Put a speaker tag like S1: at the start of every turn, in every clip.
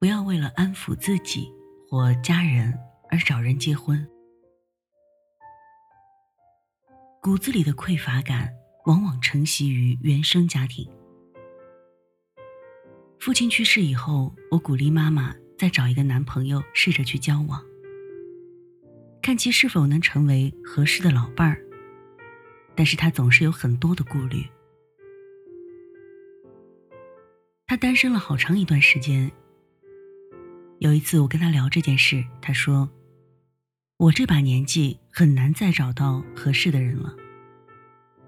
S1: 不要为了安抚自己或家人而找人结婚。骨子里的匮乏感往往承袭于原生家庭。父亲去世以后，我鼓励妈妈再找一个男朋友，试着去交往，看其是否能成为合适的老伴儿。但是她总是有很多的顾虑。她单身了好长一段时间。有一次我跟他聊这件事，他说：“我这把年纪很难再找到合适的人了，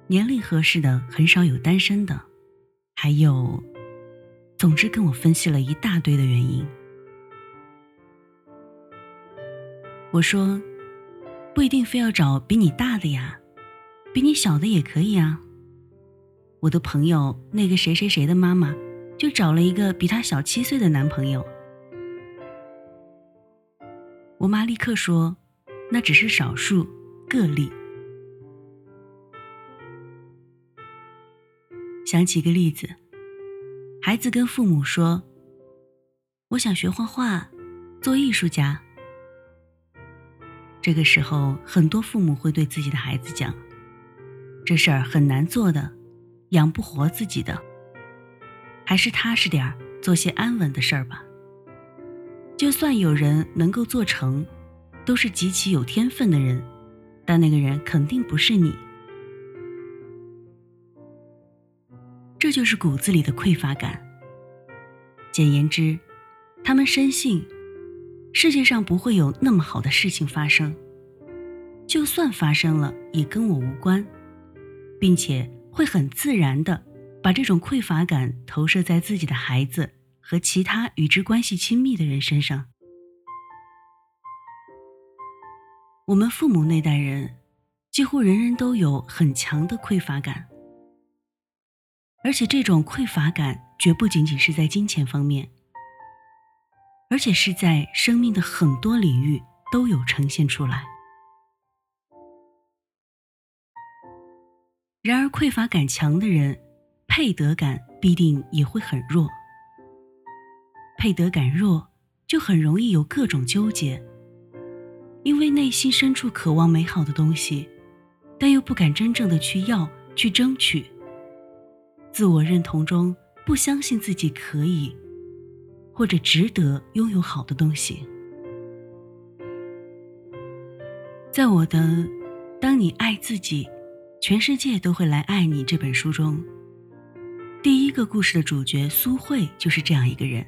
S1: 年龄合适的很少有单身的，还有……”总之，跟我分析了一大堆的原因。我说，不一定非要找比你大的呀，比你小的也可以啊。我的朋友那个谁谁谁的妈妈，就找了一个比她小七岁的男朋友。我妈立刻说，那只是少数个例。想起个例子。孩子跟父母说：“我想学画画，做艺术家。”这个时候，很多父母会对自己的孩子讲：“这事儿很难做的，养不活自己的，还是踏实点儿，做些安稳的事儿吧。就算有人能够做成，都是极其有天分的人，但那个人肯定不是你。”这就是骨子里的匮乏感。简言之，他们深信世界上不会有那么好的事情发生，就算发生了也跟我无关，并且会很自然的把这种匮乏感投射在自己的孩子和其他与之关系亲密的人身上。我们父母那代人，几乎人人都有很强的匮乏感。而且这种匮乏感绝不仅仅是在金钱方面，而且是在生命的很多领域都有呈现出来。然而，匮乏感强的人，配得感必定也会很弱。配得感弱，就很容易有各种纠结，因为内心深处渴望美好的东西，但又不敢真正的去要、去争取。自我认同中不相信自己可以，或者值得拥有好的东西。在我的《当你爱自己，全世界都会来爱你》这本书中，第一个故事的主角苏慧就是这样一个人。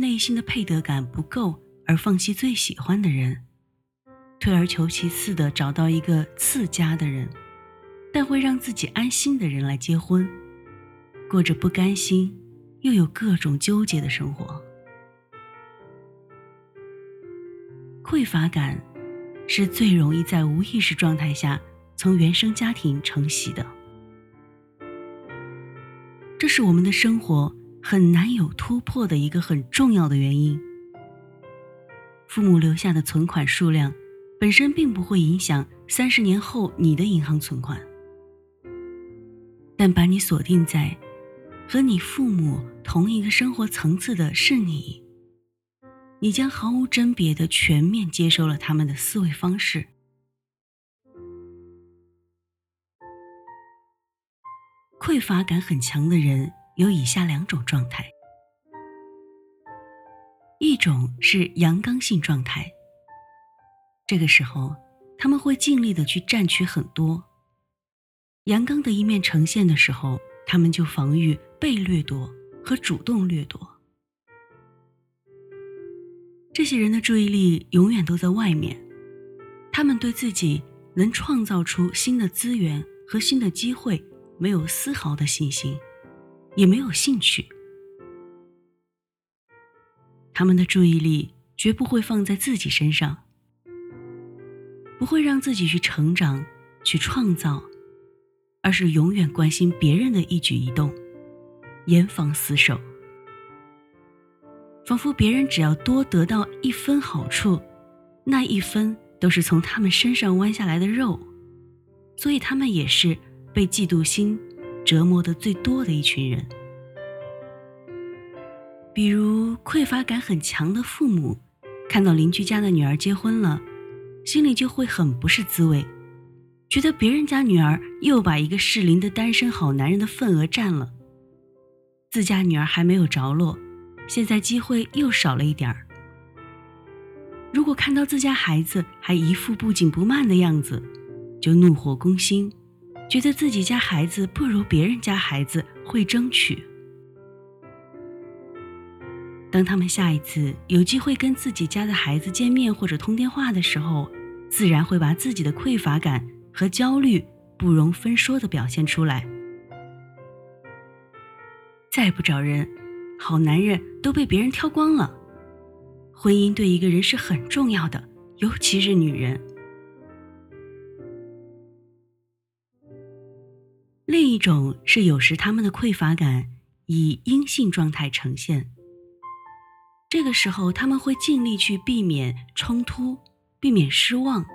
S1: 内心的配得感不够而放弃最喜欢的人，退而求其次的找到一个次佳的人。但会让自己安心的人来结婚，过着不甘心又有各种纠结的生活。匮乏感是最容易在无意识状态下从原生家庭承袭的，这是我们的生活很难有突破的一个很重要的原因。父母留下的存款数量本身并不会影响三十年后你的银行存款。但把你锁定在和你父母同一个生活层次的是你，你将毫无甄别的全面接收了他们的思维方式。匮乏感很强的人有以下两种状态：一种是阳刚性状态，这个时候他们会尽力的去占取很多。阳刚的一面呈现的时候，他们就防御被掠夺和主动掠夺。这些人的注意力永远都在外面，他们对自己能创造出新的资源和新的机会没有丝毫的信心，也没有兴趣。他们的注意力绝不会放在自己身上，不会让自己去成长、去创造。而是永远关心别人的一举一动，严防死守，仿佛别人只要多得到一分好处，那一分都是从他们身上弯下来的肉，所以他们也是被嫉妒心折磨的最多的一群人。比如匮乏感很强的父母，看到邻居家的女儿结婚了，心里就会很不是滋味，觉得别人家女儿又把一个适龄的单身好男人的份额占了，自家女儿还没有着落，现在机会又少了一点儿。如果看到自家孩子还一副不紧不慢的样子，就怒火攻心，觉得自己家孩子不如别人家孩子会争取。当他们下一次有机会跟自己家的孩子见面或者通电话的时候，自然会把自己的匮乏感和焦虑不容分说的表现出来。再不找人，好男人都被别人挑光了。婚姻对一个人是很重要的，尤其是女人。另一种是，有时他们的匮乏感以阴性状态呈现。这个时候，他们会尽力去避免冲突，避免失望，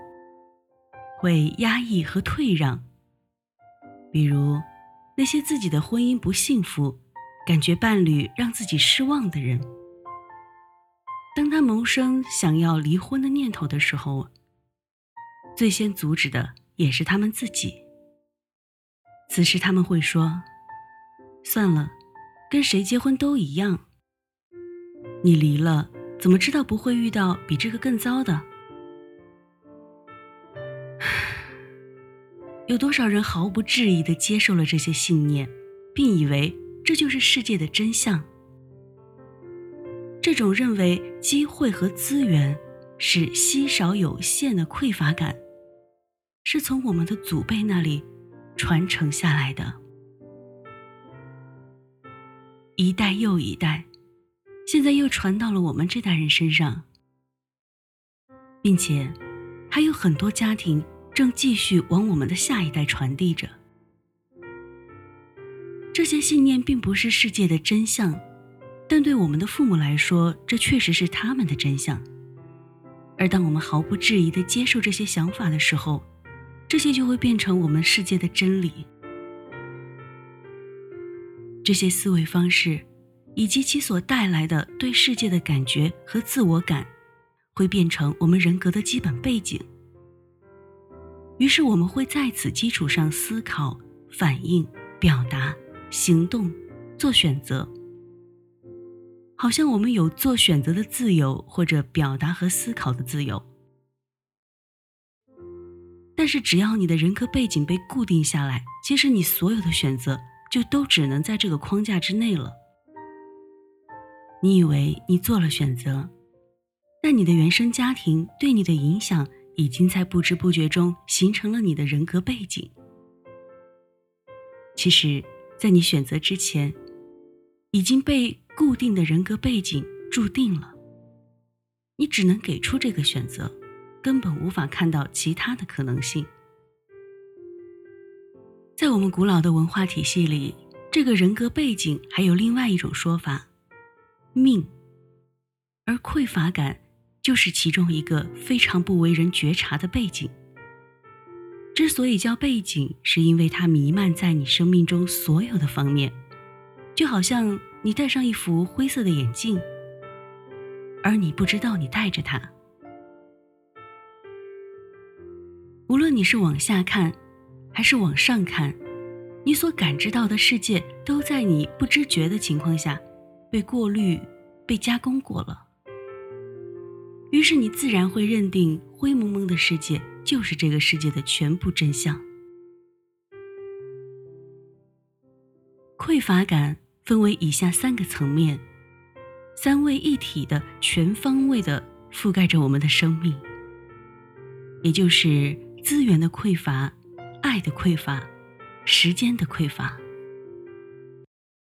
S1: 会压抑和退让。比如，那些自己的婚姻不幸福，感觉伴侣让自己失望的人。当他萌生想要离婚的念头的时候，最先阻止的也是他们自己。此时他们会说：“算了，跟谁结婚都一样。你离了，怎么知道不会遇到比这个更糟的？” 有多少人毫不质疑地接受了这些信念，并以为这就是世界的真相？这种认为机会和资源是稀少有限的匮乏感，是从我们的祖辈那里传承下来的，一代又一代，现在又传到了我们这代人身上，并且还有很多家庭正继续往我们的下一代传递着。这些信念并不是世界的真相。但对我们的父母来说，这确实是他们的真相。而当我们毫不质疑地接受这些想法的时候，这些就会变成我们世界的真理。这些思维方式，以及其所带来的对世界的感觉和自我感，会变成我们人格的基本背景。于是，我们会在此基础上思考、反应、表达、行动、做选择。好像我们有做选择的自由，或者表达和思考的自由。但是，只要你的人格背景被固定下来，其实你所有的选择就都只能在这个框架之内了。你以为你做了选择，但你的原生家庭对你的影响已经在不知不觉中形成了你的人格背景。其实，在你选择之前，已经被。固定的人格背景注定了，你只能给出这个选择，根本无法看到其他的可能性。在我们古老的文化体系里，这个人格背景还有另外一种说法——命，而匮乏感就是其中一个非常不为人觉察的背景。之所以叫背景，是因为它弥漫在你生命中所有的方面，就好像。你戴上一副灰色的眼镜，而你不知道你戴着它。无论你是往下看，还是往上看，你所感知到的世界都在你不知觉的情况下被过滤、被加工过了。于是你自然会认定灰蒙蒙的世界就是这个世界的全部真相。匮乏感。分为以下三个层面，三位一体的、全方位的覆盖着我们的生命，也就是资源的匮乏、爱的匮乏、时间的匮乏。